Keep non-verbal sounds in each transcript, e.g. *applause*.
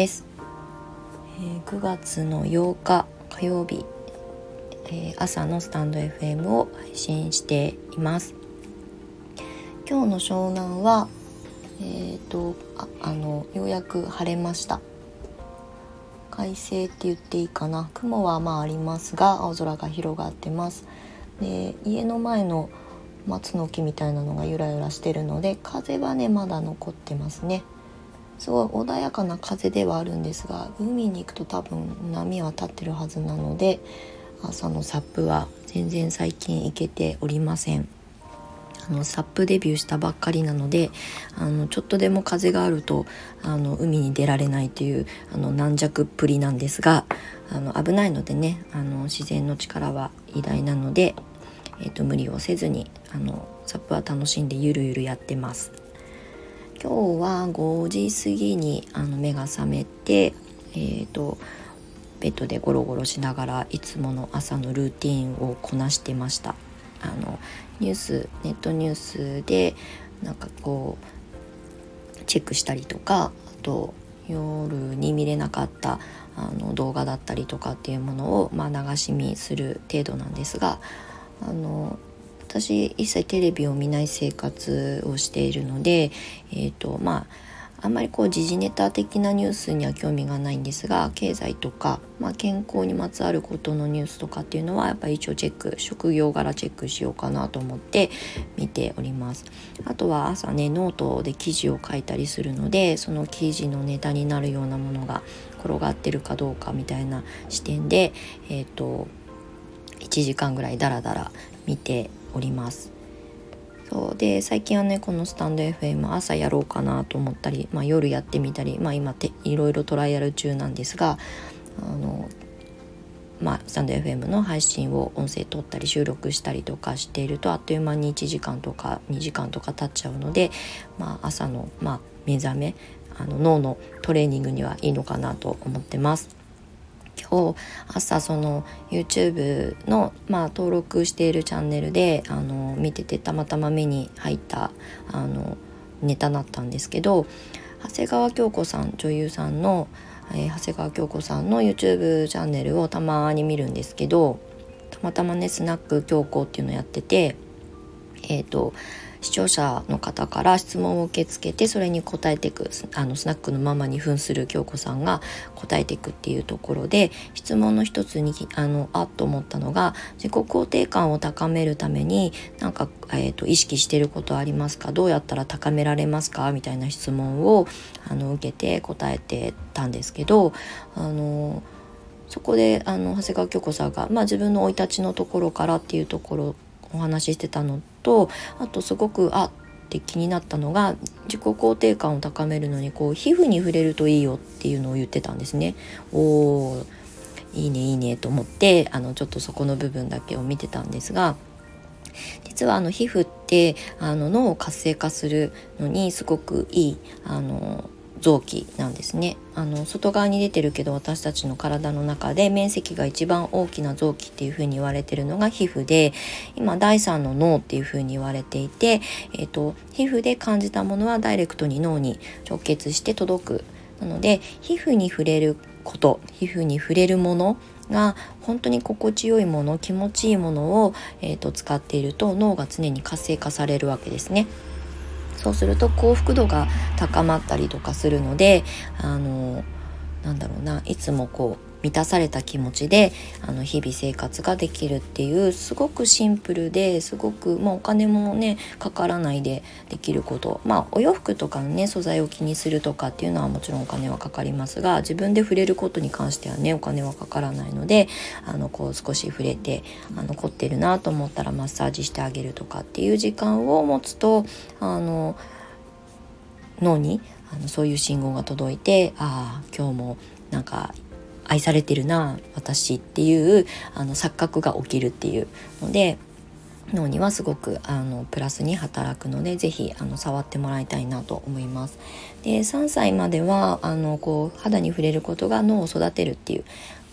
です、えー、9月の8日火曜日、えー、朝のスタンド FM を配信しています。今日の湘南はえーと、ああのようやく晴れました。快晴って言っていいかな。雲はまあありますが青空が広がってます。で家の前の松の木みたいなのがゆらゆらしてるので風はねまだ残ってますね。すごい穏やかな風ではあるんですが海に行くと多分波は立ってるはずなので朝のサップは全然最近行けておりませんあのサップデビューしたばっかりなのであのちょっとでも風があるとあの海に出られないというあの軟弱っぷりなんですがあの危ないのでねあの自然の力は偉大なので、えーと、無理をせずにあのサップは楽しんでゆるゆるやってます。今日は5時過ぎにあの目が覚めて、えーとベッドでゴロゴロしながらいつもの朝のルーティンをこなしてました。あのニュースネットニュースでなんかこうチェックしたりとかあと夜に見れなかったあの動画だったりとかっていうものを、まあ、流し見する程度なんですがあの私一切テレビを見ない生活をしているので、えーとまあ、あんまりこう時事ネタ的なニュースには興味がないんですが経済とか、まあ、健康にまつわることのニュースとかっていうのはやっぱり一応チェック職業柄チェックしようかなと思って見ております。あとは朝ねノートで記事を書いたりするのでその記事のネタになるようなものが転がってるかどうかみたいな視点でえっ、ー、と1時間ぐらいダラダラ見ておりますそうで最近はねこのスタンド FM 朝やろうかなと思ったり、まあ、夜やってみたり、まあ、今ていろいろトライアル中なんですがあの、まあ、スタンド FM の配信を音声取ったり収録したりとかしているとあっという間に1時間とか2時間とか経っちゃうので、まあ、朝の、まあ、目覚めあの脳のトレーニングにはいいのかなと思ってます。今日朝その YouTube の、まあ、登録しているチャンネルであの見ててたまたま目に入ったあのネタだったんですけど長谷川京子さん女優さんの、えー、長谷川京子さんの YouTube チャンネルをたまに見るんですけどたまたまねスナック京子っていうのやっててえっ、ー、と視聴者の方から質問を受け付けてそれに答えていくあのスナックのママに扮する京子さんが答えていくっていうところで質問の一つにあのあっと思ったのが自己肯定感を高めるためになんか、えーと、意識してることありますか？どうやったら高められますか？みたいな質問をあの受けて答えてたんですけどあのそこであの長谷川京子さんが、まあ、自分の生い立ちのところからっていうところお話ししてたのとあとすごくあって気になったのが自己肯定感を高めるのにこう皮膚に触れるといいよっていうのを言ってたんですね。おーいいねいいねと思ってあのちょっとそこの部分だけを見てたんですが実はあの皮膚ってあの脳を活性化するのにすごくいいあの臓器なんですねあの外側に出てるけど私たちの体の中で面積が一番大きな臓器っていうふうに言われてるのが皮膚で今第3の脳っていうふうに言われていて、えーと、皮膚で感じたものはダイレクトに脳に直結して届くなので皮膚に触れること皮膚に触れるものが本当に心地よいもの気持ちいいものを、えーと使っていると脳が常に活性化されるわけですね。そうすると幸福度が高まったりとかするのであのなんだろうないつもこう満たされた気持ちであの日々生活ができるっていうすごくシンプルですごく、まあ、お金もねかからないでできること。まあお洋服とかのね素材を気にするとかっていうのはもちろんお金はかかりますが自分で触れることに関してはねお金はかからないのであのこう少し触れてあの凝ってるなと思ったらマッサージしてあげるとかっていう時間を持つとあの脳にあのそういう信号が届いてああ今日もなんか愛されてるな私っていうあの錯覚が起きるっていうので脳にはすごくあのプラスに働くので是非あの触ってもらいたいなと思います。で3歳まではあのこう肌に触れることが脳を育てるっていう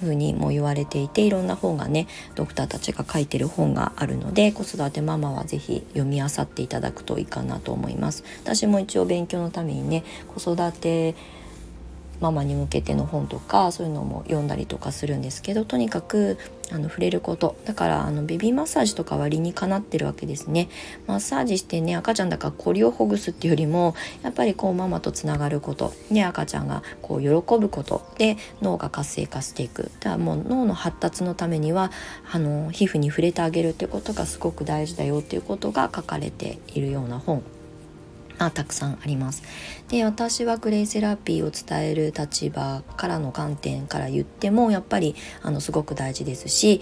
風にも言われていていろんな本がねドクターたちが書いてる本があるので子育てママは是非読み漁っていただくといいかなと思います。私も一応勉強のためにね子育てママに向けての本とかそういうのも読んだりとかするんですけどとにかくあの触れること。だからあのベビーマッサージとかは理にかなってるわけですね。マッサージしてね赤ちゃんだからこりをほぐすっていうよりもやっぱりこうママとつながること。ね赤ちゃんがこう喜ぶこと。で脳が活性化していく。だからもう脳の発達のためにはあの皮膚に触れてあげるっていうことがすごく大事だよっていうことが書かれているような本。あたくさんあります。で私はクレイセラピーを伝える立場からの観点から言ってもやっぱりあのすごく大事ですし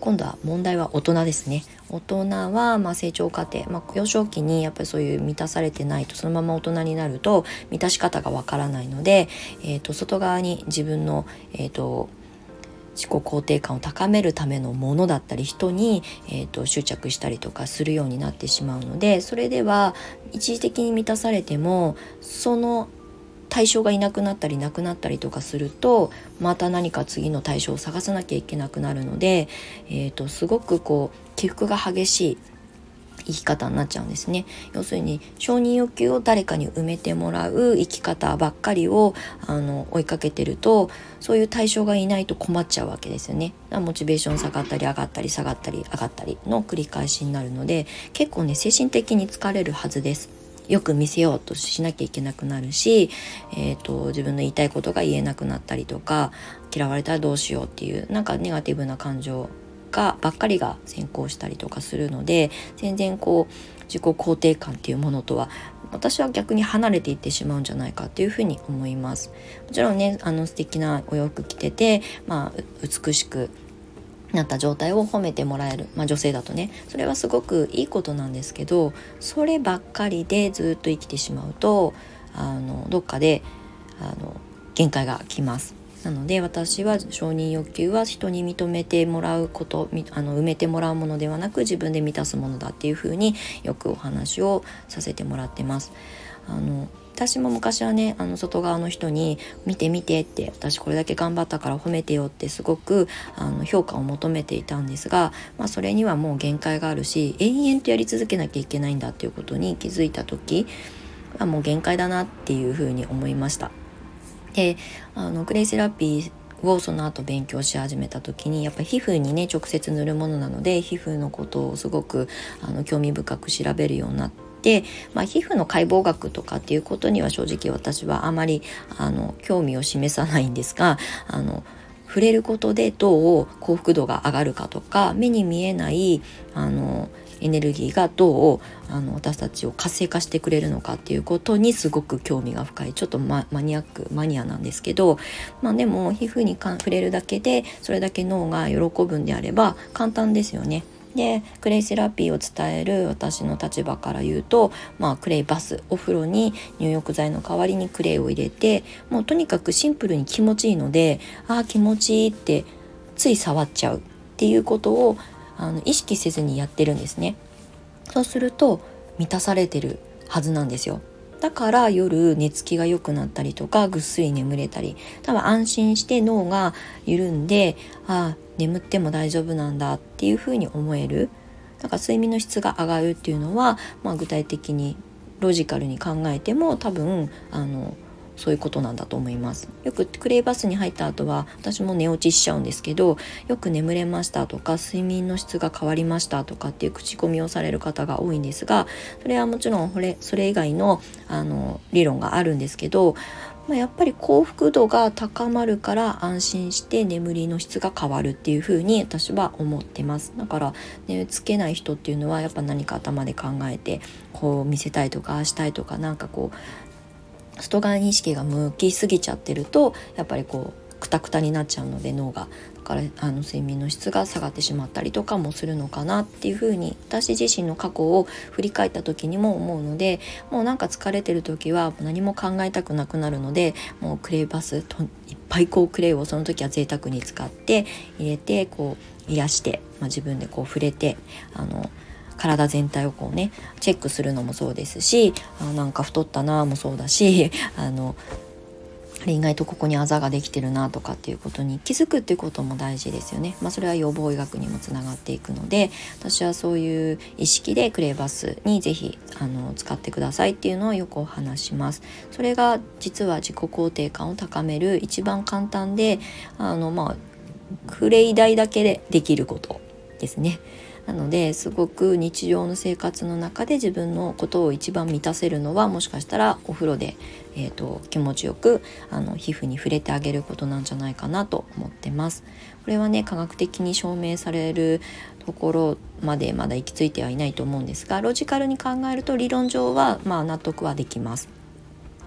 今度は問題は大人ですね大人はま成長過程、まあ、幼少期にやっぱりそういう満たされてないとそのまま大人になると満たし方がわからないので、えー、と外側に自分の、えーと自己肯定感を高めるためのものだったり人に、えーと、執着したりとかするようになってしまうのでそれでは一時的に満たされてもその対象がいなくなったりなくなったりとかするとまた何か次の対象を探さなきゃいけなくなるので、えーとすごくこう起伏が激しい。生き方になっちゃうんですね。要するに承認欲求を誰かに埋めてもらう生き方ばっかりをあの追いかけてるとそういう対象がいないと困っちゃうわけですよね。モチベーション下がったり上がったり下がったり上がったりの繰り返しになるので結構ね精神的に疲れるはずです。よく見せようとしなきゃいけなくなるし、えーと、自分の言いたいことが言えなくなったりとか嫌われたらどうしようっていうなんかネガティブな感情がばっかりが先行したりとかするので全然こう自己肯定感っていうものとは私は逆に離れていってしまうんじゃないかっていうふうに思います。もちろんねあの素敵なお洋服着ててまあ美しくなった状態を褒めてもらえる、まあ、女性だとねそれはすごくいいことなんですけどそればっかりでずっと生きてしまうとあのどっかであの限界が来ます。なので私は承認欲求は人に認めてもらうことあの埋めてもらうものではなく自分で満たすものだっていうふうによくお話をさせてもらってます。あの私も昔はねあの外側の人に「見て見て」って私これだけ頑張ったから褒めてよってすごくあの評価を求めていたんですが、まあ、それにはもう限界があるし延々とやり続けなきゃいけないんだっていうことに気づいた時はもう限界だなっていうふうに思いました。であのクレイセラピーをその後勉強し始めた時にやっぱ皮膚にね直接塗るものなので皮膚のことをすごくあの興味深く調べるようになって。まあ、皮膚の解剖学とかっていうことには正直私はあまりあの興味を示さないんですがあの触れることでどう幸福度が上がるかとか目に見えないあのエネルギーがどうあの私たちを活性化してくれるのかっていうことにすごく興味が深いちょっとマニアックマニアなんですけど、まあ、でも皮膚にか触れるだけでそれだけ脳が喜ぶんであれば簡単ですよね。でクレイセラピーを伝える私の立場から言うと、まあ、クレイバスお風呂に入浴剤の代わりにクレイを入れてもうとにかくシンプルに気持ちいいのでああ気持ちいいってつい触っちゃうっていうことをあの意識せずにやってるんですね。そうすると満たされてるはずなんですよ。だから夜寝つきが良くなったりとかぐっすり眠れたり多分安心して脳が緩んでああ眠っても大丈夫なんだっていうふうに思える。だか睡眠の質が上がるっていうのは、まあ、具体的にロジカルに考えても多分あのそういうことなんだと思います。よくクレイバスに入った後は私も寝落ちしちゃうんですけどよく眠れましたとか睡眠の質が変わりましたとかっていう口コミをされる方が多いんですがそれはもちろんそれそれ以外のあの理論があるんですけどま、やっぱり幸福度が高まるから安心して眠りの質が変わるっていう風に私は思ってます。だから寝つけない人っていうのはやっぱ何か頭で考えてこう見せたいとかしたいとかなんかこう外側に意識が向きすぎちゃってるとやっぱりこうクタクタになっちゃうので脳が。だからあの睡眠の質が下がってしまったりとかもするのかなっていうふうに私自身の過去を振り返った時にも思うのでもうなんか疲れてる時は何も考えたくなくなるのでもうクレイバスといっぱいこうクレイをその時は贅沢に使って入れてこう癒して、まあ、自分でこう触れてあの体全体をこうねチェックするのもそうですしあなんか太ったなもそうだし *laughs* あの意外とここにあざができてるなとかっていうことに気づくっていうことも大事ですよね。まあ、それは予防医学にもつながっていくので私はそういう意識でクレーバスに是非あの使ってくださいっていうのをよくお話します。それが実は自己肯定感を高める一番簡単であのまあクレイ代だけでできることですね。なのですごく日常の生活の中で自分のことを一番満たせるのはもしかしたらお風呂で、えーと、気持ちよくあの皮膚に触れてあげることなんじゃないかなと思ってます。これはね科学的に証明されるところまでまだ行き着いてはいないと思うんですがロジカルに考えると理論上はまあ納得はできます。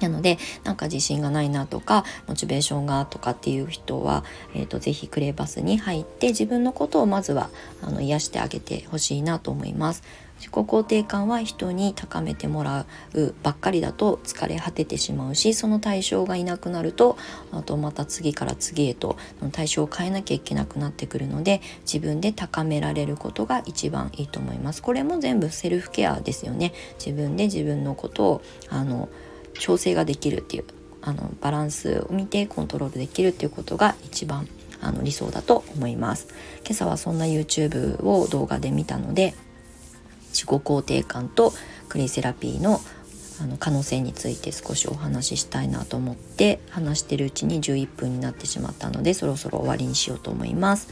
なのでなんか自信がないなとかモチベーションがとかっていう人は、えーと、ぜひクレーバスに入って自分のことをまずはあの癒してあげてほしいなと思います。自己肯定感は人に高めてもらうばっかりだと疲れ果ててしまうしその対象がいなくなるとあとまた次から次へと対象を変えなきゃいけなくなってくるので自分で高められることが一番いいと思います。これも全部セルフケアですよね。自分で自分のことをあの調整ができるっていうあのバランスを見てコントロールできるっていうことが一番あの理想だと思います今朝はそんな YouTube を動画で見たので自己肯定感とクレイセラピーのあの可能性について少しお話ししたいなと思って話してるうちに11分になってしまったのでそろそろ終わりにしようと思います。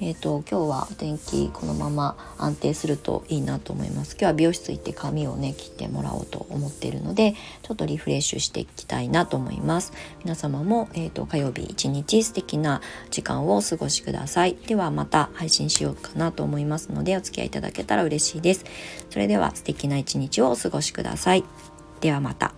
えーと、今日はお天気このまま安定するといいなと思います。今日は美容室行って髪をね切ってもらおうと思っているのでちょっとリフレッシュしていきたいなと思います。皆様も、えーと、火曜日一日素敵な時間をお過ごしください。ではまた配信しようかなと思いますのでお付き合いいただけたら嬉しいです。それでは素敵な一日をお過ごしください。ではまた。